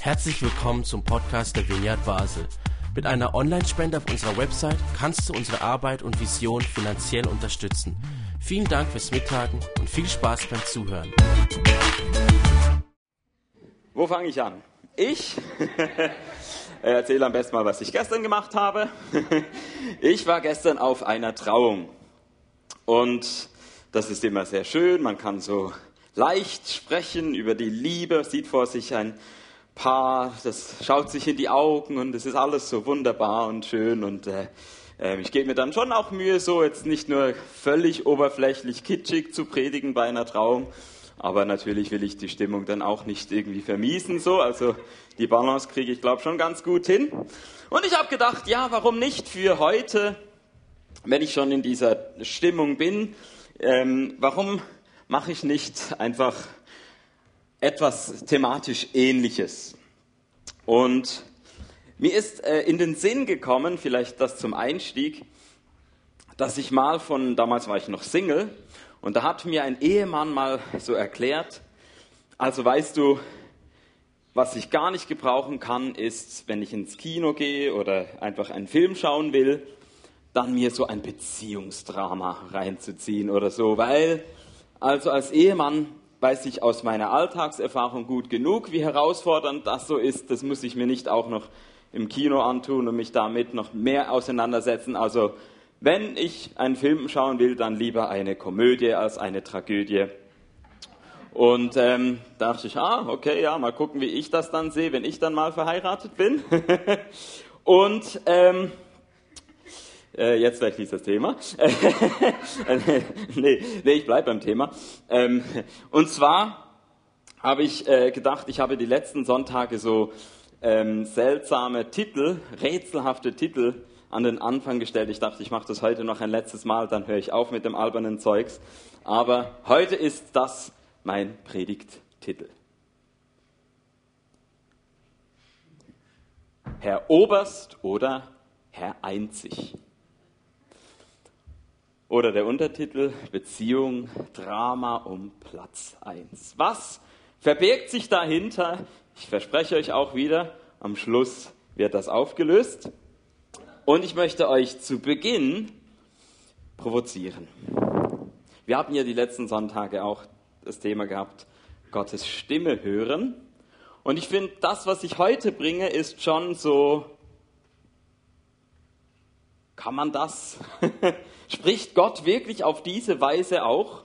Herzlich willkommen zum Podcast der Vineyard Basel. Mit einer Online-Spende auf unserer Website kannst du unsere Arbeit und Vision finanziell unterstützen. Vielen Dank fürs Mittagen und viel Spaß beim Zuhören. Wo fange ich an? Ich erzähle am besten mal, was ich gestern gemacht habe. Ich war gestern auf einer Trauung und das ist immer sehr schön. Man kann so leicht sprechen über die Liebe, sieht vor sich ein Paar, das schaut sich in die Augen und es ist alles so wunderbar und schön und äh, äh, ich gebe mir dann schon auch Mühe, so jetzt nicht nur völlig oberflächlich kitschig zu predigen bei einer Trauung, aber natürlich will ich die Stimmung dann auch nicht irgendwie vermiesen, so, also die Balance kriege ich glaube schon ganz gut hin. Und ich habe gedacht, ja, warum nicht für heute, wenn ich schon in dieser Stimmung bin, ähm, warum mache ich nicht einfach etwas thematisch Ähnliches. Und mir ist äh, in den Sinn gekommen, vielleicht das zum Einstieg, dass ich mal von, damals war ich noch Single, und da hat mir ein Ehemann mal so erklärt, also weißt du, was ich gar nicht gebrauchen kann, ist, wenn ich ins Kino gehe oder einfach einen Film schauen will, dann mir so ein Beziehungsdrama reinzuziehen oder so, weil also als Ehemann weiß ich aus meiner Alltagserfahrung gut genug, wie herausfordernd das so ist. Das muss ich mir nicht auch noch im Kino antun und mich damit noch mehr auseinandersetzen. Also wenn ich einen Film schauen will, dann lieber eine Komödie als eine Tragödie. Und ähm, dachte ich, ah, okay, ja, mal gucken, wie ich das dann sehe, wenn ich dann mal verheiratet bin. und ähm, äh, jetzt vielleicht nicht das Thema. nee, nee, ich bleibe beim Thema. Ähm, und zwar habe ich äh, gedacht, ich habe die letzten Sonntage so ähm, seltsame Titel, rätselhafte Titel an den Anfang gestellt. Ich dachte, ich mache das heute noch ein letztes Mal, dann höre ich auf mit dem albernen Zeugs. Aber heute ist das mein Predigttitel. Herr Oberst oder Herr Einzig. Oder der Untertitel Beziehung, Drama um Platz 1. Was verbirgt sich dahinter? Ich verspreche euch auch wieder, am Schluss wird das aufgelöst. Und ich möchte euch zu Beginn provozieren. Wir haben ja die letzten Sonntage auch das Thema gehabt, Gottes Stimme hören. Und ich finde, das, was ich heute bringe, ist schon so kann man das? Spricht Gott wirklich auf diese Weise auch?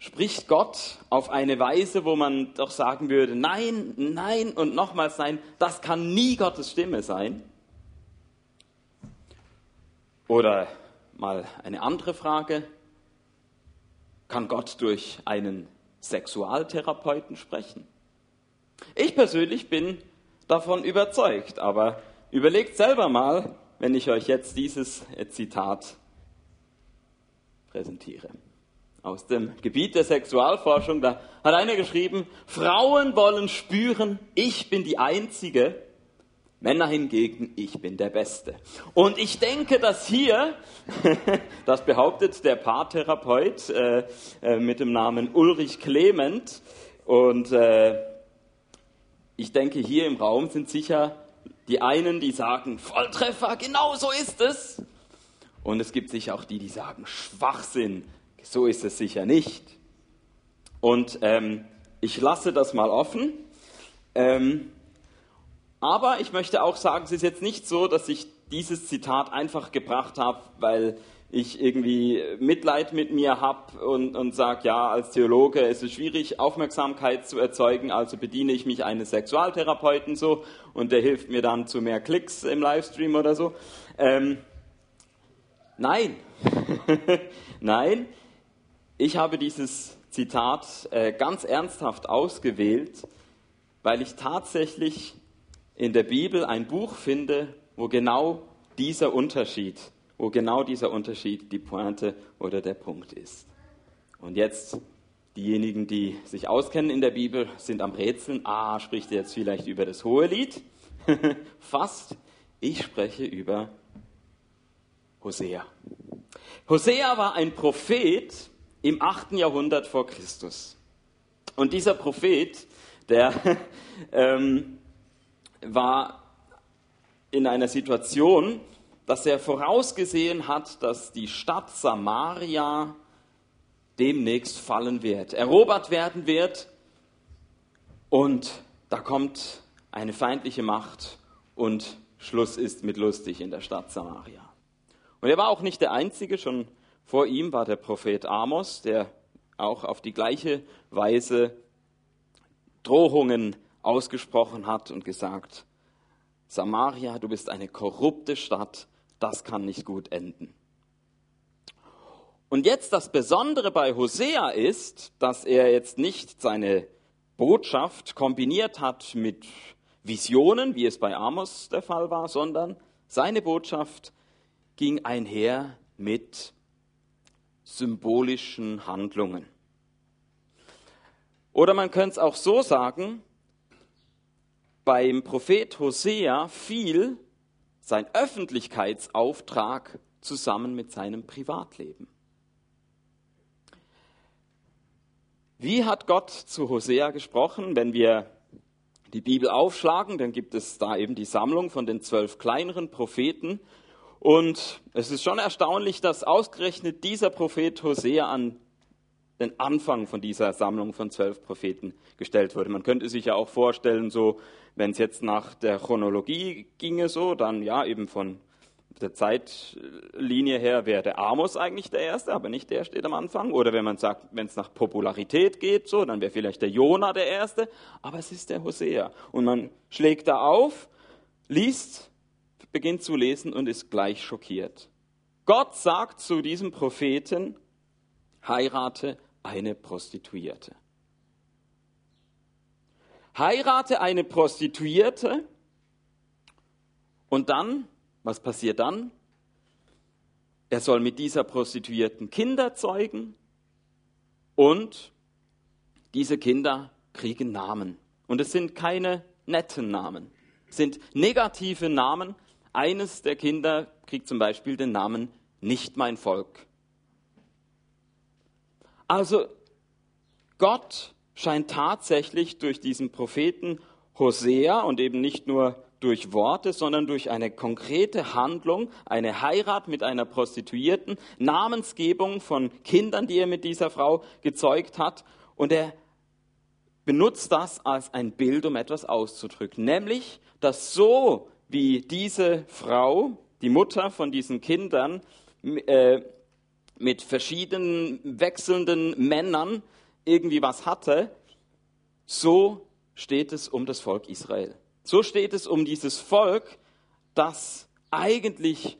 Spricht Gott auf eine Weise, wo man doch sagen würde, nein, nein und nochmals nein, das kann nie Gottes Stimme sein? Oder mal eine andere Frage, kann Gott durch einen Sexualtherapeuten sprechen? Ich persönlich bin davon überzeugt, aber Überlegt selber mal, wenn ich euch jetzt dieses Zitat präsentiere. Aus dem Gebiet der Sexualforschung, da hat einer geschrieben, Frauen wollen spüren, ich bin die Einzige, Männer hingegen, ich bin der Beste. Und ich denke, dass hier, das behauptet der Paartherapeut äh, äh, mit dem Namen Ulrich Clement, und äh, ich denke, hier im Raum sind sicher die einen, die sagen, Volltreffer, genau so ist es. Und es gibt sicher auch die, die sagen, Schwachsinn, so ist es sicher nicht. Und ähm, ich lasse das mal offen. Ähm, aber ich möchte auch sagen, es ist jetzt nicht so, dass ich dieses Zitat einfach gebracht habe, weil ich irgendwie Mitleid mit mir habe und, und sage, ja, als Theologe ist es schwierig, Aufmerksamkeit zu erzeugen, also bediene ich mich eines Sexualtherapeuten so und der hilft mir dann zu mehr Klicks im Livestream oder so. Ähm, nein, nein, ich habe dieses Zitat äh, ganz ernsthaft ausgewählt, weil ich tatsächlich in der Bibel ein Buch finde, wo genau dieser Unterschied wo genau dieser Unterschied die Pointe oder der Punkt ist. Und jetzt diejenigen, die sich auskennen in der Bibel, sind am Rätseln. Ah, spricht er jetzt vielleicht über das hohe Lied? Fast. Ich spreche über Hosea. Hosea war ein Prophet im 8. Jahrhundert vor Christus. Und dieser Prophet, der ähm, war in einer Situation, dass er vorausgesehen hat, dass die Stadt Samaria demnächst fallen wird, erobert werden wird. Und da kommt eine feindliche Macht und Schluss ist mit lustig in der Stadt Samaria. Und er war auch nicht der Einzige, schon vor ihm war der Prophet Amos, der auch auf die gleiche Weise Drohungen ausgesprochen hat und gesagt, Samaria, du bist eine korrupte Stadt, das kann nicht gut enden. Und jetzt das Besondere bei Hosea ist, dass er jetzt nicht seine Botschaft kombiniert hat mit Visionen, wie es bei Amos der Fall war, sondern seine Botschaft ging einher mit symbolischen Handlungen. Oder man könnte es auch so sagen, beim Prophet Hosea fiel sein Öffentlichkeitsauftrag zusammen mit seinem Privatleben. Wie hat Gott zu Hosea gesprochen? Wenn wir die Bibel aufschlagen, dann gibt es da eben die Sammlung von den zwölf kleineren Propheten. Und es ist schon erstaunlich, dass ausgerechnet dieser Prophet Hosea an den Anfang von dieser Sammlung von zwölf Propheten gestellt wurde. Man könnte sich ja auch vorstellen, so, wenn es jetzt nach der Chronologie ginge, so, dann ja eben von der Zeitlinie her wäre der Amos eigentlich der Erste, aber nicht der steht am Anfang. Oder wenn man sagt, wenn es nach Popularität geht, so, dann wäre vielleicht der Jona der Erste, aber es ist der Hosea. Und man schlägt da auf, liest, beginnt zu lesen und ist gleich schockiert. Gott sagt zu diesem Propheten, heirate eine Prostituierte. Heirate eine Prostituierte und dann was passiert dann? Er soll mit dieser Prostituierten Kinder zeugen und diese Kinder kriegen Namen. Und es sind keine netten Namen, es sind negative Namen. Eines der Kinder kriegt zum Beispiel den Namen Nicht mein Volk. Also Gott scheint tatsächlich durch diesen Propheten Hosea und eben nicht nur durch Worte, sondern durch eine konkrete Handlung, eine Heirat mit einer Prostituierten, Namensgebung von Kindern, die er mit dieser Frau gezeugt hat. Und er benutzt das als ein Bild, um etwas auszudrücken, nämlich, dass so wie diese Frau, die Mutter von diesen Kindern, äh, mit verschiedenen wechselnden Männern irgendwie was hatte, so steht es um das Volk Israel. So steht es um dieses Volk, das eigentlich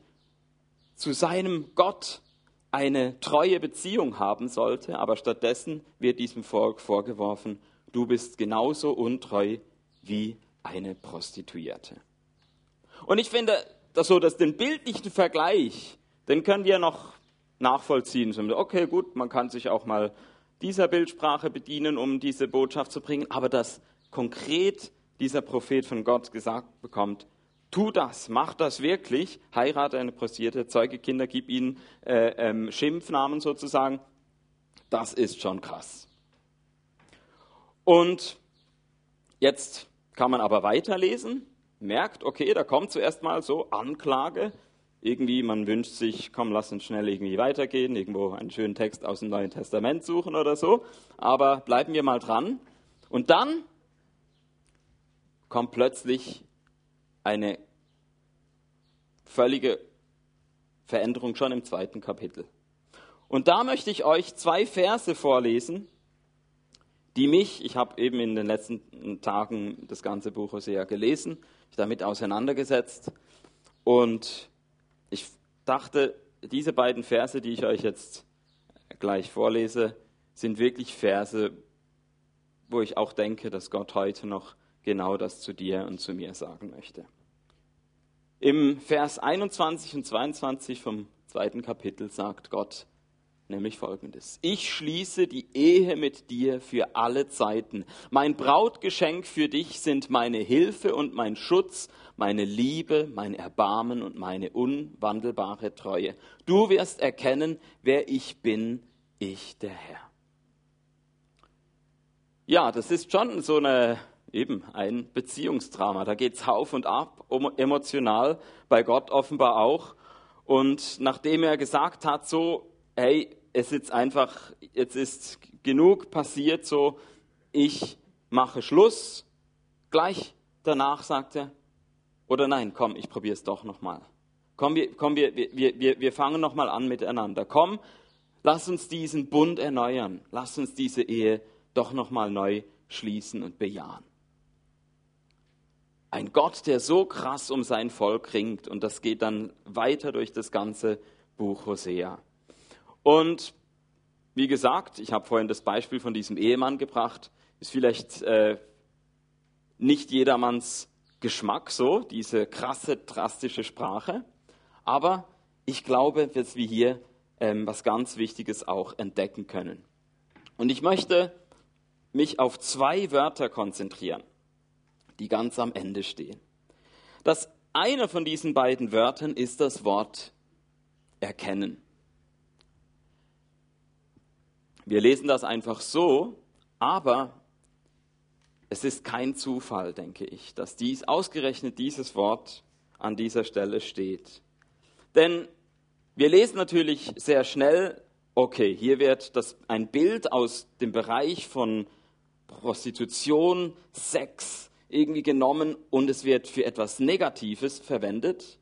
zu seinem Gott eine treue Beziehung haben sollte, aber stattdessen wird diesem Volk vorgeworfen, du bist genauso untreu wie eine Prostituierte. Und ich finde, dass so dass den bildlichen Vergleich, den können wir noch nachvollziehen. Okay, gut, man kann sich auch mal dieser Bildsprache bedienen, um diese Botschaft zu bringen, aber das konkret dieser Prophet von Gott gesagt bekommt, tu das, mach das wirklich, heirate eine Prostituierte, zeuge Kinder, gib ihnen äh, ähm, Schimpfnamen sozusagen, das ist schon krass. Und jetzt kann man aber weiterlesen, merkt, okay, da kommt zuerst mal so Anklage, irgendwie, man wünscht sich, komm, lass uns schnell irgendwie weitergehen, irgendwo einen schönen Text aus dem Neuen Testament suchen oder so, aber bleiben wir mal dran. Und dann kommt plötzlich eine völlige Veränderung schon im zweiten Kapitel. Und da möchte ich euch zwei Verse vorlesen, die mich, ich habe eben in den letzten Tagen das ganze Buch Hosea gelesen, damit auseinandergesetzt und ich dachte, diese beiden Verse, die ich euch jetzt gleich vorlese, sind wirklich Verse, wo ich auch denke, dass Gott heute noch genau das zu dir und zu mir sagen möchte. Im Vers 21 und 22 vom zweiten Kapitel sagt Gott nämlich folgendes. Ich schließe die Ehe mit dir für alle Zeiten. Mein Brautgeschenk für dich sind meine Hilfe und mein Schutz, meine Liebe, mein Erbarmen und meine unwandelbare Treue. Du wirst erkennen, wer ich bin, ich der Herr. ja, das ist schon so eine, eben ein Beziehungsdrama. Da geht es auf und ab, emotional, bei Gott offenbar auch. Und nachdem er gesagt hat, so, hey, es ist einfach, jetzt ist genug passiert, so, ich mache Schluss. Gleich danach sagt er, oder nein, komm, ich probiere es doch nochmal. Komm, wir, komm wir, wir, wir, wir fangen nochmal an miteinander. Komm, lass uns diesen Bund erneuern. Lass uns diese Ehe doch nochmal neu schließen und bejahen. Ein Gott, der so krass um sein Volk ringt. Und das geht dann weiter durch das ganze Buch Hosea. Und wie gesagt, ich habe vorhin das Beispiel von diesem Ehemann gebracht, ist vielleicht äh, nicht jedermanns Geschmack so, diese krasse, drastische Sprache. Aber ich glaube, dass wir hier ähm, was ganz Wichtiges auch entdecken können. Und ich möchte mich auf zwei Wörter konzentrieren, die ganz am Ende stehen. Das eine von diesen beiden Wörtern ist das Wort erkennen. Wir lesen das einfach so, aber es ist kein Zufall, denke ich, dass dies ausgerechnet dieses Wort an dieser Stelle steht. Denn wir lesen natürlich sehr schnell, okay, hier wird das, ein Bild aus dem Bereich von Prostitution, Sex irgendwie genommen und es wird für etwas Negatives verwendet.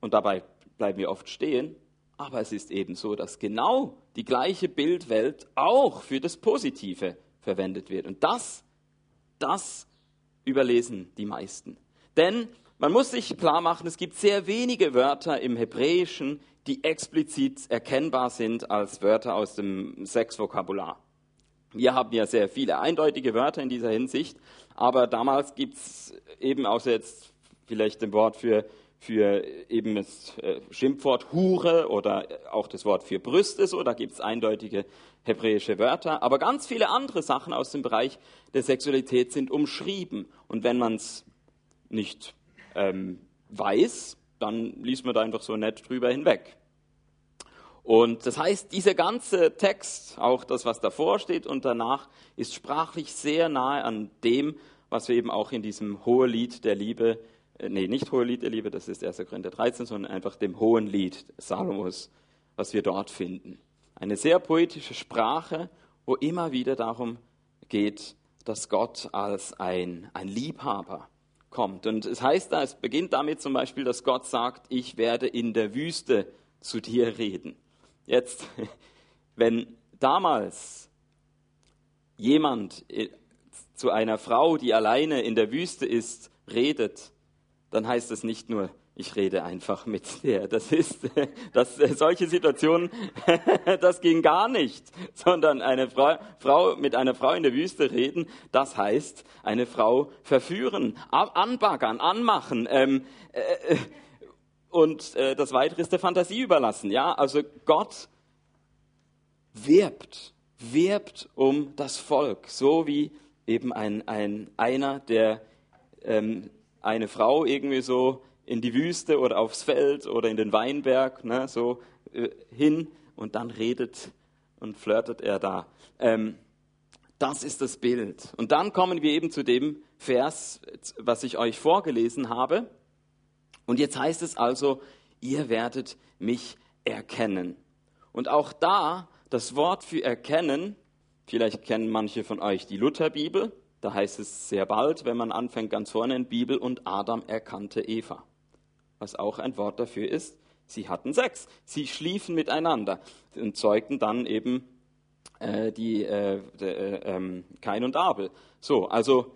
Und dabei bleiben wir oft stehen. Aber es ist eben so, dass genau die gleiche Bildwelt auch für das Positive verwendet wird. Und das, das überlesen die meisten. Denn man muss sich klar machen, es gibt sehr wenige Wörter im Hebräischen, die explizit erkennbar sind als Wörter aus dem Sexvokabular. Wir haben ja sehr viele eindeutige Wörter in dieser Hinsicht, aber damals gibt es eben außer jetzt vielleicht dem Wort für für eben das äh, Schimpfwort Hure oder auch das Wort für Brüste, so, da gibt es eindeutige hebräische Wörter, aber ganz viele andere Sachen aus dem Bereich der Sexualität sind umschrieben. Und wenn man es nicht ähm, weiß, dann liest man da einfach so nett drüber hinweg. Und das heißt, dieser ganze Text, auch das, was davor steht und danach, ist sprachlich sehr nahe an dem, was wir eben auch in diesem Hohelied der Liebe äh, nee, nicht hohe Lied der Liebe, das ist 1. Korinther 13, sondern einfach dem hohen Lied Salomos, was wir dort finden. Eine sehr poetische Sprache, wo immer wieder darum geht, dass Gott als ein, ein Liebhaber kommt. Und es heißt da, es beginnt damit zum Beispiel, dass Gott sagt, ich werde in der Wüste zu dir reden. Jetzt, wenn damals jemand äh, zu einer Frau, die alleine in der Wüste ist, redet, dann heißt es nicht nur, ich rede einfach mit der. Das ist, das, solche Situationen, das ging gar nicht, sondern eine Frau, Frau, mit einer Frau in der Wüste reden, das heißt eine Frau verführen, anbaggern, anmachen, ähm, äh, und äh, das Weitere ist der Fantasie überlassen. Ja, also Gott wirbt, wirbt um das Volk, so wie eben ein, ein einer, der ähm, eine Frau irgendwie so in die Wüste oder aufs Feld oder in den Weinberg ne, so äh, hin und dann redet und flirtet er da. Ähm, das ist das Bild. Und dann kommen wir eben zu dem Vers, was ich euch vorgelesen habe. Und jetzt heißt es also, ihr werdet mich erkennen. Und auch da, das Wort für erkennen, vielleicht kennen manche von euch die Lutherbibel, da heißt es sehr bald, wenn man anfängt ganz vorne in Bibel, und Adam erkannte Eva. Was auch ein Wort dafür ist, sie hatten Sex. Sie schliefen miteinander und zeugten dann eben äh, die äh, äh, ähm, Kain und Abel. So, also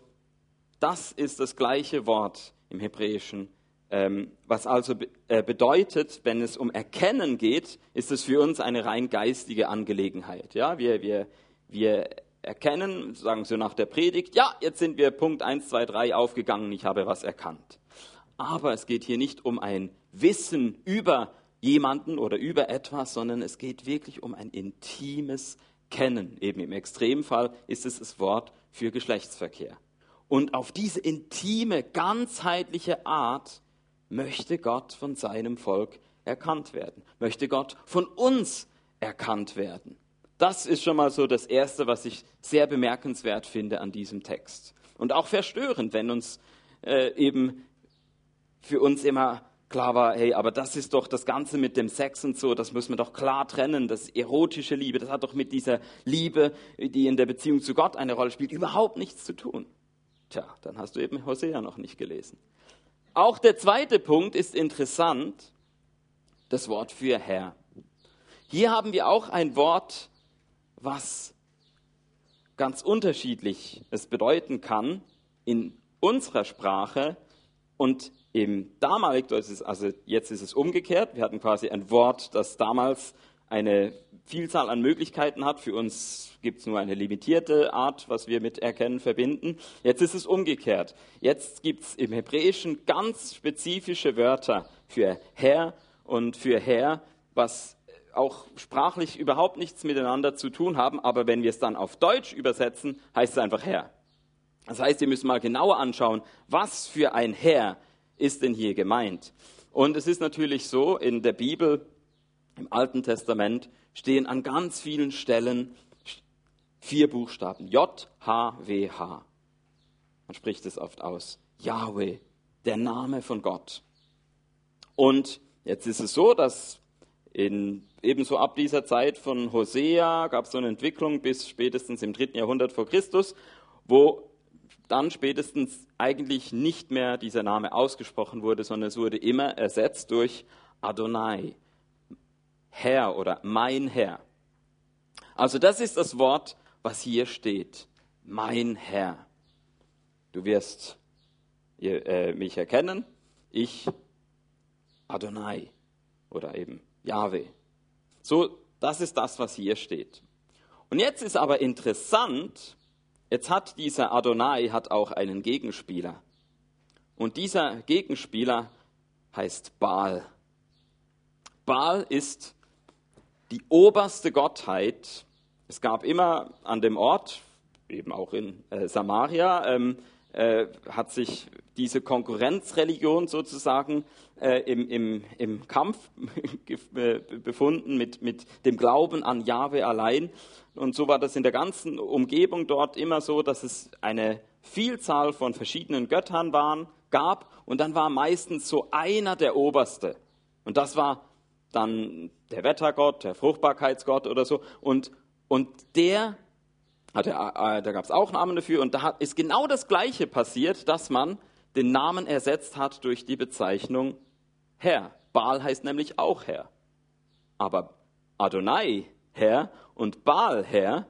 das ist das gleiche Wort im Hebräischen. Ähm, was also be äh, bedeutet, wenn es um Erkennen geht, ist es für uns eine rein geistige Angelegenheit. Ja, wir, wir, wir erkennen, sagen sie nach der Predigt, ja, jetzt sind wir Punkt 1, 2, 3 aufgegangen, ich habe was erkannt. Aber es geht hier nicht um ein Wissen über jemanden oder über etwas, sondern es geht wirklich um ein intimes Kennen. Eben im Extremfall ist es das Wort für Geschlechtsverkehr. Und auf diese intime, ganzheitliche Art möchte Gott von seinem Volk erkannt werden, möchte Gott von uns erkannt werden. Das ist schon mal so das Erste, was ich sehr bemerkenswert finde an diesem Text. Und auch verstörend, wenn uns äh, eben für uns immer klar war, hey, aber das ist doch das Ganze mit dem Sex und so, das müssen wir doch klar trennen, das erotische Liebe, das hat doch mit dieser Liebe, die in der Beziehung zu Gott eine Rolle spielt, überhaupt nichts zu tun. Tja, dann hast du eben Hosea noch nicht gelesen. Auch der zweite Punkt ist interessant, das Wort für Herr. Hier haben wir auch ein Wort, was ganz unterschiedlich es bedeuten kann in unserer Sprache und im damalig, also jetzt ist es umgekehrt, wir hatten quasi ein Wort, das damals eine Vielzahl an Möglichkeiten hat. Für uns gibt es nur eine limitierte Art, was wir mit Erkennen verbinden. Jetzt ist es umgekehrt. Jetzt gibt es im Hebräischen ganz spezifische Wörter für Herr und für Herr, was auch sprachlich überhaupt nichts miteinander zu tun haben, aber wenn wir es dann auf Deutsch übersetzen, heißt es einfach Herr. Das heißt, wir müssen mal genauer anschauen, was für ein Herr ist denn hier gemeint. Und es ist natürlich so, in der Bibel, im Alten Testament, stehen an ganz vielen Stellen vier Buchstaben. J, H, W, H. Man spricht es oft aus. Yahweh, der Name von Gott. Und jetzt ist es so, dass in, ebenso ab dieser Zeit von Hosea gab es so eine Entwicklung bis spätestens im dritten Jahrhundert vor Christus, wo dann spätestens eigentlich nicht mehr dieser Name ausgesprochen wurde, sondern es wurde immer ersetzt durch Adonai, Herr oder mein Herr. Also das ist das Wort, was hier steht, mein Herr. Du wirst äh, mich erkennen, ich Adonai oder eben Yahweh. So, das ist das, was hier steht. Und jetzt ist aber interessant, Jetzt hat dieser Adonai hat auch einen Gegenspieler. Und dieser Gegenspieler heißt Baal. Baal ist die oberste Gottheit. Es gab immer an dem Ort, eben auch in äh, Samaria, ähm, äh, hat sich diese Konkurrenzreligion sozusagen äh, im, im, im Kampf äh, befunden mit, mit dem Glauben an Jahwe allein. Und so war das in der ganzen Umgebung dort immer so, dass es eine Vielzahl von verschiedenen Göttern waren, gab und dann war meistens so einer der Oberste. Und das war dann der Wettergott, der Fruchtbarkeitsgott oder so. Und, und der, hatte, äh, da gab es auch Namen dafür und da ist genau das Gleiche passiert, dass man den Namen ersetzt hat durch die Bezeichnung Herr. Baal heißt nämlich auch Herr. Aber Adonai, Herr, und Baal, Herr,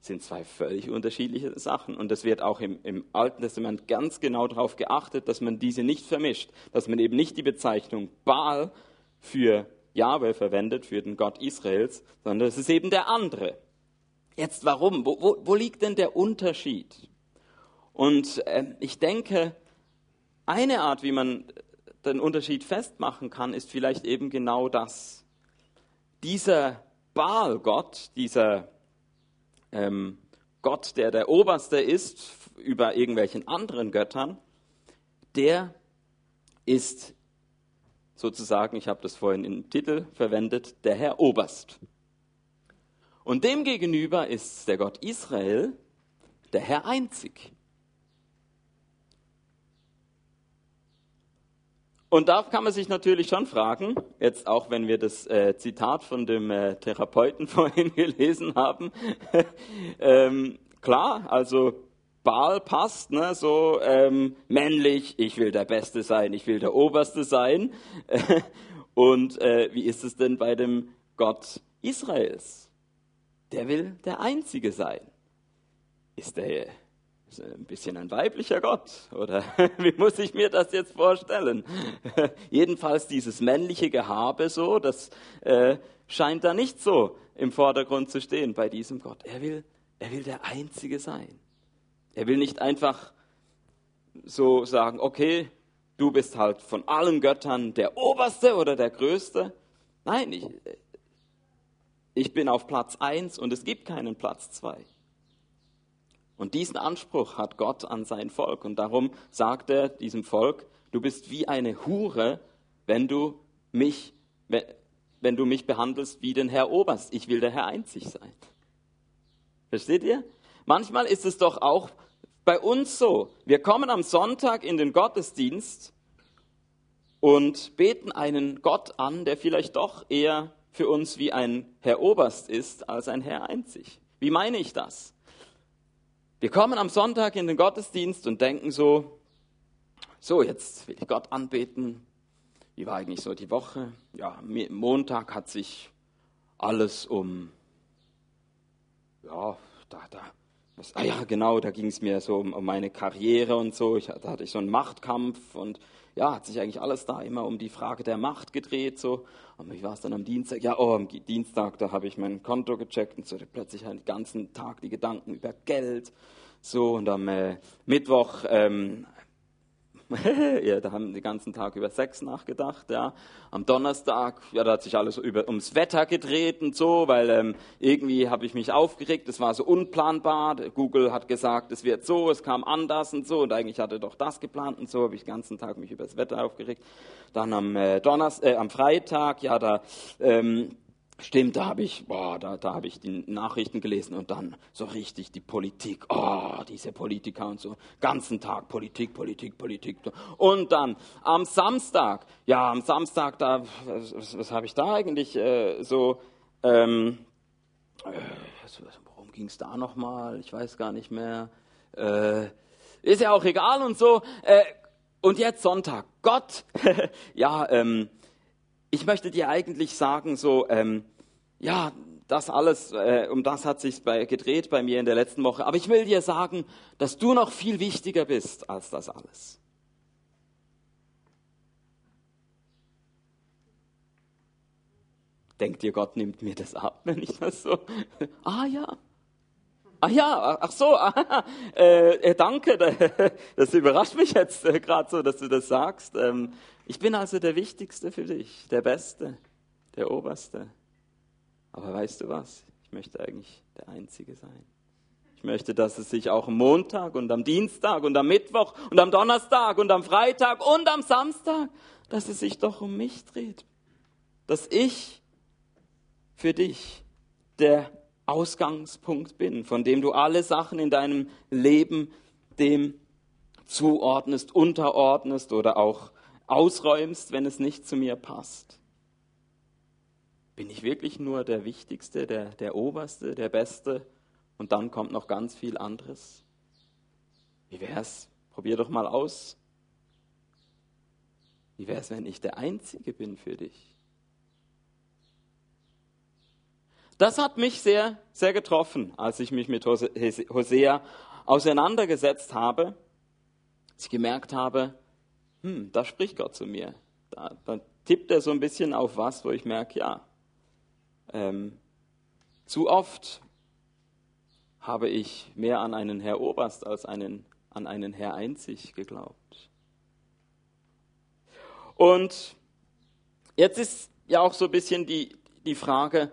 sind zwei völlig unterschiedliche Sachen. Und es wird auch im, im Alten Testament ganz genau darauf geachtet, dass man diese nicht vermischt, dass man eben nicht die Bezeichnung Baal für Jahwe verwendet, für den Gott Israels, sondern es ist eben der andere. Jetzt warum? Wo, wo, wo liegt denn der Unterschied? Und äh, ich denke, eine Art, wie man den Unterschied festmachen kann, ist vielleicht eben genau das. Dieser Baal-Gott, dieser ähm, Gott, der der Oberste ist über irgendwelchen anderen Göttern, der ist sozusagen, ich habe das vorhin im Titel verwendet, der Herr Oberst. Und demgegenüber ist der Gott Israel der Herr Einzig. Und da kann man sich natürlich schon fragen, jetzt auch wenn wir das äh, Zitat von dem äh, Therapeuten vorhin gelesen haben, ähm, klar, also Baal passt, ne, so ähm, männlich, ich will der Beste sein, ich will der Oberste sein. Und äh, wie ist es denn bei dem Gott Israels? Der will der Einzige sein. Ist ist ein bisschen ein weiblicher Gott, oder wie muss ich mir das jetzt vorstellen? Jedenfalls dieses männliche Gehabe so, das äh, scheint da nicht so im Vordergrund zu stehen bei diesem Gott. Er will, er will der Einzige sein. Er will nicht einfach so sagen, okay, du bist halt von allen Göttern der Oberste oder der Größte. Nein, ich, ich bin auf Platz eins und es gibt keinen Platz zwei. Und diesen Anspruch hat Gott an sein Volk. Und darum sagt er diesem Volk, du bist wie eine Hure, wenn du mich, wenn du mich behandelst wie den Herr Oberst. Ich will der Herr einzig sein. Versteht ihr? Manchmal ist es doch auch bei uns so. Wir kommen am Sonntag in den Gottesdienst und beten einen Gott an, der vielleicht doch eher für uns wie ein Herr Oberst ist als ein Herr einzig. Wie meine ich das? Wir kommen am Sonntag in den Gottesdienst und denken so, so, jetzt will ich Gott anbeten. Wie war eigentlich so die Woche? Ja, Montag hat sich alles um, ja, da, da, was, ah ja, genau, da ging es mir so um, um, meine Karriere und so. Ich, da hatte ich so einen Machtkampf und ja, hat sich eigentlich alles da immer um die Frage der Macht gedreht. So. Und wie war es dann am Dienstag? Ja, oh, am Dienstag, da habe ich mein Konto gecheckt und so, da plötzlich halt den ganzen Tag die Gedanken über Geld. So, und am äh, Mittwoch ähm, ja, da haben den ganzen Tag über Sex nachgedacht. Ja. Am Donnerstag, ja, da hat sich alles über, ums Wetter gedreht und so, weil ähm, irgendwie habe ich mich aufgeregt. Es war so unplanbar. Google hat gesagt, es wird so, es kam anders und so. Und eigentlich hatte doch das geplant und so. Habe ich den ganzen Tag mich über das Wetter aufgeregt. Dann am äh, Donnerstag, äh, am Freitag, ja, da ähm, Stimmt, da habe ich, boah, da, da habe ich die Nachrichten gelesen und dann so richtig die Politik, oh, diese Politiker und so, ganzen Tag Politik, Politik, Politik. Und dann am Samstag, ja, am Samstag, da, was, was, habe ich da eigentlich äh, so, ähm, äh, worum ging es da nochmal? Ich weiß gar nicht mehr. Äh, ist ja auch egal und so. Äh, und jetzt Sonntag, Gott, ja, ähm, ich möchte dir eigentlich sagen, so, ähm, ja, das alles, äh, um das hat sich gedreht bei mir in der letzten Woche. Aber ich will dir sagen, dass du noch viel wichtiger bist als das alles. Denkt ihr, Gott nimmt mir das ab, wenn ich das so? Ah ja. Ah ja, ach so, ah, äh, äh danke, das überrascht mich jetzt äh, gerade so, dass du das sagst. Ähm, ich bin also der Wichtigste für dich, der Beste, der Oberste. Aber weißt du was? Ich möchte eigentlich der Einzige sein. Ich möchte, dass es sich auch am Montag und am Dienstag und am Mittwoch und am Donnerstag und am Freitag und am Samstag, dass es sich doch um mich dreht. Dass ich für dich der Ausgangspunkt bin, von dem du alle Sachen in deinem Leben dem zuordnest, unterordnest oder auch ausräumst, wenn es nicht zu mir passt? Bin ich wirklich nur der Wichtigste, der, der Oberste, der Beste und dann kommt noch ganz viel anderes? Wie wär's? Probier doch mal aus. Wie wär's, wenn ich der Einzige bin für dich? Das hat mich sehr, sehr getroffen, als ich mich mit Hosea auseinandergesetzt habe, als ich gemerkt habe, hm, da spricht Gott zu mir. Da, da tippt er so ein bisschen auf was, wo ich merke, ja, ähm, zu oft habe ich mehr an einen Herr Oberst als einen, an einen Herr Einzig geglaubt. Und jetzt ist ja auch so ein bisschen die, die Frage,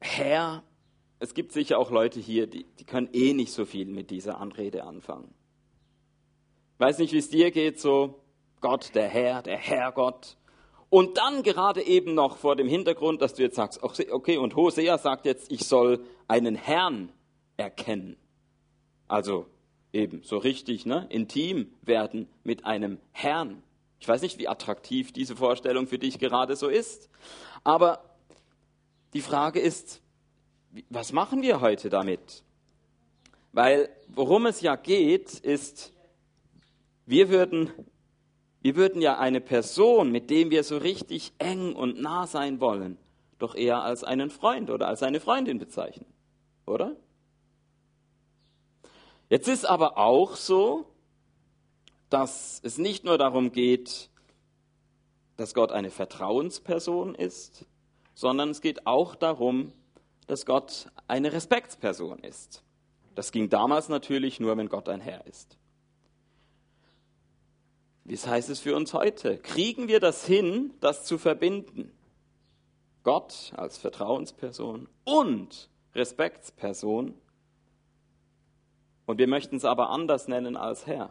Herr, es gibt sicher auch Leute hier, die, die können eh nicht so viel mit dieser Anrede anfangen weiß nicht, wie es dir geht, so Gott, der Herr, der Herrgott. Und dann gerade eben noch vor dem Hintergrund, dass du jetzt sagst, okay, und Hosea sagt jetzt, ich soll einen Herrn erkennen. Also eben so richtig, ne, intim werden mit einem Herrn. Ich weiß nicht, wie attraktiv diese Vorstellung für dich gerade so ist, aber die Frage ist, was machen wir heute damit? Weil worum es ja geht, ist, wir würden, wir würden ja eine Person, mit dem wir so richtig eng und nah sein wollen, doch eher als einen Freund oder als eine Freundin bezeichnen, oder? Jetzt ist aber auch so, dass es nicht nur darum geht, dass Gott eine Vertrauensperson ist, sondern es geht auch darum, dass Gott eine Respektsperson ist. Das ging damals natürlich nur, wenn Gott ein Herr ist. Wie heißt es für uns heute? Kriegen wir das hin, das zu verbinden? Gott als Vertrauensperson und Respektsperson. Und wir möchten es aber anders nennen als Herr.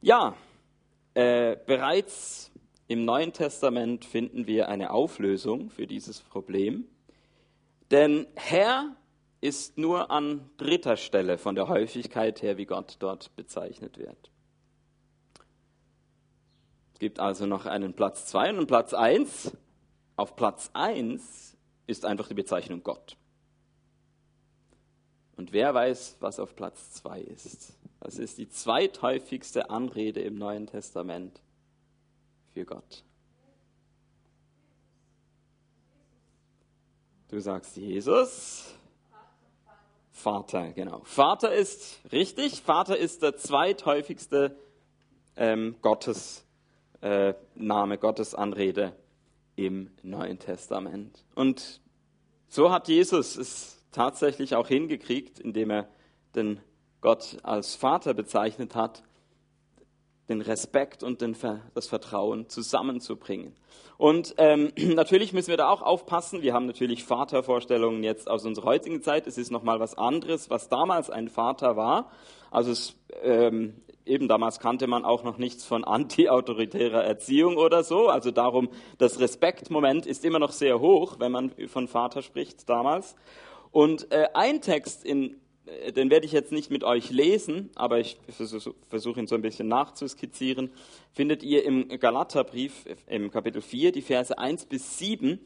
Ja, äh, bereits im Neuen Testament finden wir eine Auflösung für dieses Problem. Denn Herr ist nur an dritter Stelle von der Häufigkeit her, wie Gott dort bezeichnet wird. Es gibt also noch einen Platz 2 und einen Platz 1. Auf Platz 1 ist einfach die Bezeichnung Gott. Und wer weiß, was auf Platz 2 ist? Das ist die zweithäufigste Anrede im Neuen Testament für Gott. Du sagst Jesus. Vater, genau. Vater ist richtig. Vater ist der zweithäufigste ähm, Gottes äh, Name, im Neuen Testament. Und so hat Jesus es tatsächlich auch hingekriegt, indem er den Gott als Vater bezeichnet hat, den Respekt und den, das Vertrauen zusammenzubringen. Und ähm, natürlich müssen wir da auch aufpassen. Wir haben natürlich Vatervorstellungen jetzt aus unserer heutigen Zeit. Es ist nochmal was anderes, was damals ein Vater war. Also es, ähm, eben damals kannte man auch noch nichts von anti-autoritärer Erziehung oder so. Also darum, das Respektmoment ist immer noch sehr hoch, wenn man von Vater spricht damals. Und äh, ein Text in den werde ich jetzt nicht mit euch lesen, aber ich versuche ihn so ein bisschen nachzuskizzieren, findet ihr im Galaterbrief im Kapitel 4, die Verse 1 bis 7.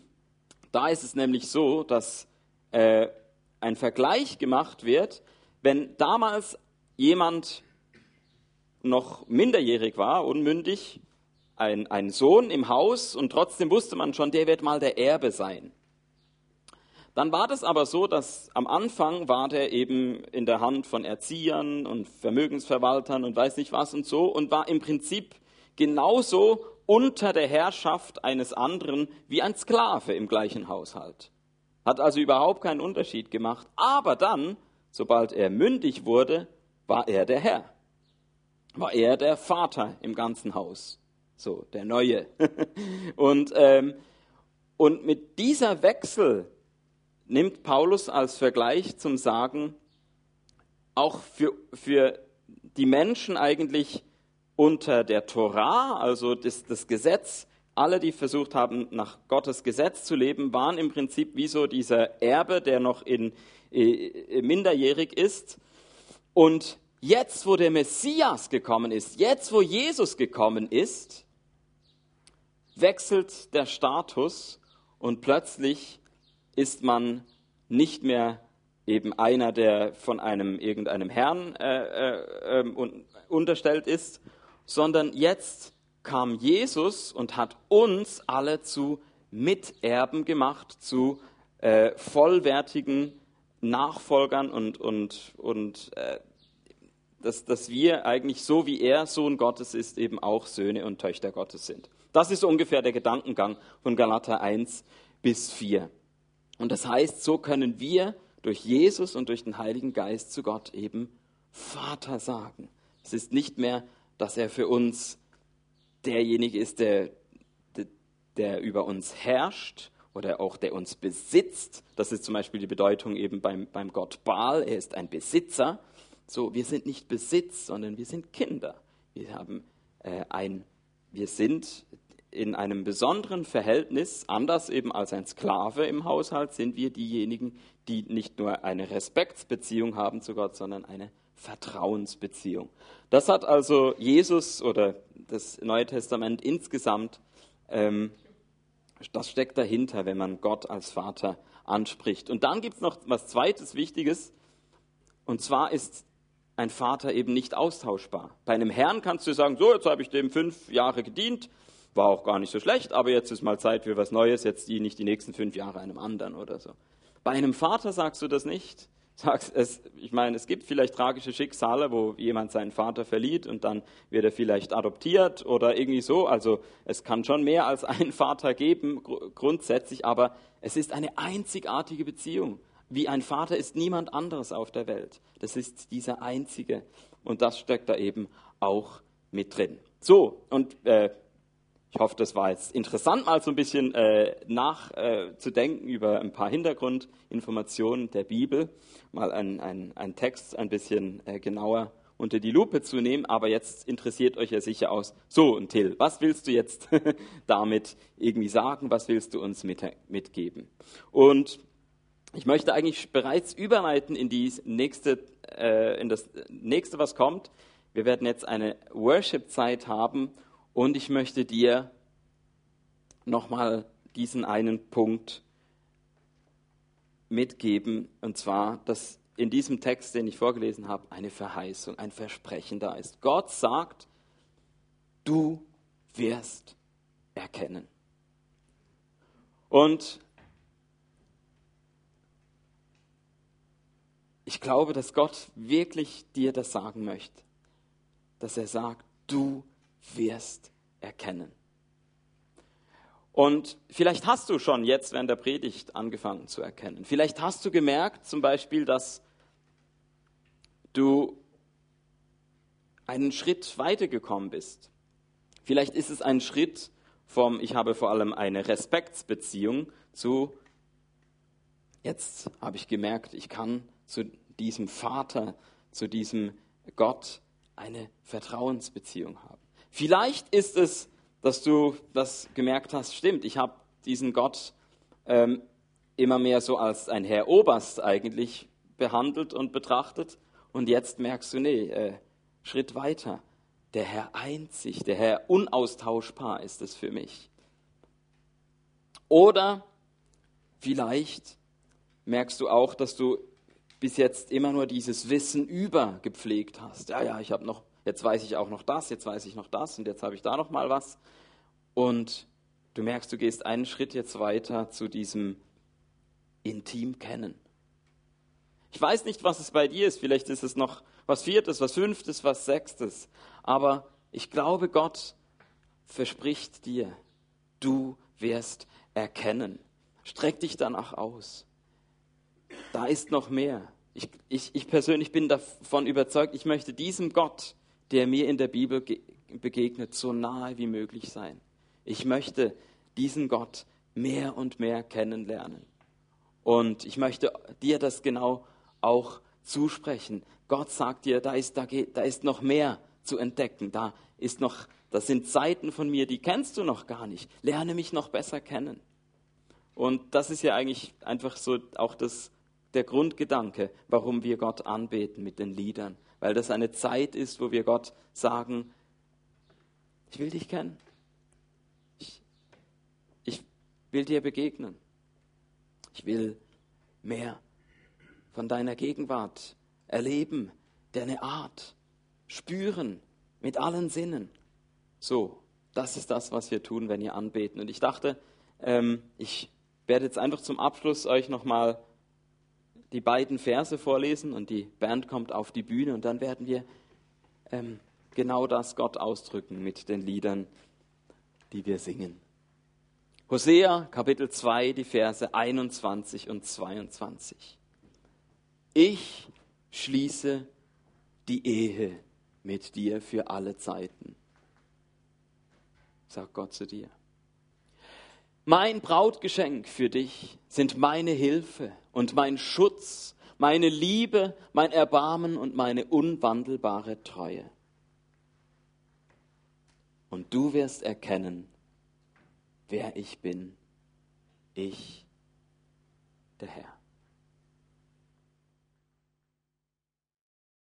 Da ist es nämlich so, dass äh, ein Vergleich gemacht wird, wenn damals jemand noch minderjährig war, unmündig, ein, ein Sohn im Haus und trotzdem wusste man schon, der wird mal der Erbe sein. Dann war das aber so, dass am Anfang war der eben in der Hand von Erziehern und Vermögensverwaltern und weiß nicht was und so und war im Prinzip genauso unter der Herrschaft eines anderen wie ein Sklave im gleichen Haushalt. Hat also überhaupt keinen Unterschied gemacht. Aber dann, sobald er mündig wurde, war er der Herr. War er der Vater im ganzen Haus. So, der Neue. und, ähm, und mit dieser Wechsel nimmt Paulus als Vergleich zum Sagen, auch für, für die Menschen eigentlich unter der Torah, also das, das Gesetz, alle, die versucht haben, nach Gottes Gesetz zu leben, waren im Prinzip wie so dieser Erbe, der noch in, äh, minderjährig ist. Und jetzt, wo der Messias gekommen ist, jetzt, wo Jesus gekommen ist, wechselt der Status und plötzlich ist man nicht mehr eben einer, der von einem irgendeinem Herrn äh, äh, ähm, unterstellt ist, sondern jetzt kam Jesus und hat uns alle zu Miterben gemacht, zu äh, vollwertigen Nachfolgern und, und, und äh, dass, dass wir eigentlich so wie er Sohn Gottes ist, eben auch Söhne und Töchter Gottes sind. Das ist ungefähr der Gedankengang von Galater 1 bis 4. Und das heißt, so können wir durch Jesus und durch den Heiligen Geist zu Gott eben Vater sagen. Es ist nicht mehr, dass er für uns derjenige ist, der, der, der über uns herrscht oder auch der uns besitzt. Das ist zum Beispiel die Bedeutung eben beim, beim Gott Baal. Er ist ein Besitzer. So, wir sind nicht Besitz, sondern wir sind Kinder. Wir haben äh, ein, wir sind in einem besonderen Verhältnis, anders eben als ein Sklave im Haushalt, sind wir diejenigen, die nicht nur eine Respektsbeziehung haben zu Gott, sondern eine Vertrauensbeziehung. Das hat also Jesus oder das Neue Testament insgesamt, ähm, das steckt dahinter, wenn man Gott als Vater anspricht. Und dann gibt es noch was Zweites Wichtiges, und zwar ist ein Vater eben nicht austauschbar. Bei einem Herrn kannst du sagen, so, jetzt habe ich dem fünf Jahre gedient, war auch gar nicht so schlecht, aber jetzt ist mal Zeit für was Neues, jetzt die nicht die nächsten fünf Jahre einem anderen oder so. Bei einem Vater sagst du das nicht. Sagst es, ich meine, es gibt vielleicht tragische Schicksale, wo jemand seinen Vater verliert und dann wird er vielleicht adoptiert oder irgendwie so. Also es kann schon mehr als einen Vater geben, grundsätzlich, aber es ist eine einzigartige Beziehung. Wie ein Vater ist niemand anderes auf der Welt. Das ist dieser einzige. Und das steckt da eben auch mit drin. So, und äh, ich hoffe, das war jetzt interessant, mal so ein bisschen äh, nachzudenken äh, über ein paar Hintergrundinformationen der Bibel, mal einen ein Text ein bisschen äh, genauer unter die Lupe zu nehmen, aber jetzt interessiert euch ja sicher aus, so und Till, was willst du jetzt damit irgendwie sagen, was willst du uns mit, mitgeben? Und ich möchte eigentlich bereits überleiten in, die nächste, äh, in das nächste, was kommt. Wir werden jetzt eine Worship-Zeit haben und ich möchte dir nochmal diesen einen Punkt mitgeben, und zwar, dass in diesem Text, den ich vorgelesen habe, eine Verheißung, ein Versprechen da ist. Gott sagt, du wirst erkennen. Und ich glaube, dass Gott wirklich dir das sagen möchte, dass er sagt, du wirst erkennen. Und vielleicht hast du schon jetzt während der Predigt angefangen zu erkennen. Vielleicht hast du gemerkt zum Beispiel, dass du einen Schritt weitergekommen bist. Vielleicht ist es ein Schritt vom, ich habe vor allem eine Respektsbeziehung zu, jetzt habe ich gemerkt, ich kann zu diesem Vater, zu diesem Gott eine Vertrauensbeziehung haben. Vielleicht ist es, dass du das gemerkt hast, stimmt, ich habe diesen Gott ähm, immer mehr so als ein Herr Oberst eigentlich behandelt und betrachtet. Und jetzt merkst du, nee, äh, Schritt weiter. Der Herr einzig, der Herr unaustauschbar ist es für mich. Oder vielleicht merkst du auch, dass du bis jetzt immer nur dieses Wissen über gepflegt hast. Ja, ja, ich habe noch jetzt weiß ich auch noch das, jetzt weiß ich noch das und jetzt habe ich da noch mal was. Und du merkst, du gehst einen Schritt jetzt weiter zu diesem intim kennen. Ich weiß nicht, was es bei dir ist. Vielleicht ist es noch was Viertes, was Fünftes, was Sechstes. Aber ich glaube, Gott verspricht dir, du wirst erkennen. Streck dich danach aus. Da ist noch mehr. Ich, ich, ich persönlich bin davon überzeugt, ich möchte diesem Gott der mir in der Bibel begegnet, so nahe wie möglich sein. Ich möchte diesen Gott mehr und mehr kennenlernen. Und ich möchte dir das genau auch zusprechen. Gott sagt dir, da ist, da, geht, da ist noch mehr zu entdecken. Da ist noch, das sind Seiten von mir, die kennst du noch gar nicht. Lerne mich noch besser kennen. Und das ist ja eigentlich einfach so auch das, der Grundgedanke, warum wir Gott anbeten mit den Liedern weil das eine Zeit ist, wo wir Gott sagen, ich will dich kennen. Ich, ich will dir begegnen. Ich will mehr von deiner Gegenwart erleben, deine Art, spüren mit allen Sinnen. So, das ist das, was wir tun, wenn wir anbeten. Und ich dachte, ähm, ich werde jetzt einfach zum Abschluss euch nochmal die beiden Verse vorlesen und die Band kommt auf die Bühne und dann werden wir ähm, genau das Gott ausdrücken mit den Liedern, die wir singen. Hosea Kapitel 2, die Verse 21 und 22. Ich schließe die Ehe mit dir für alle Zeiten, sagt Gott zu dir. Mein Brautgeschenk für dich sind meine Hilfe und mein Schutz, meine Liebe, mein Erbarmen und meine unwandelbare Treue. Und du wirst erkennen, wer ich bin, ich, der Herr.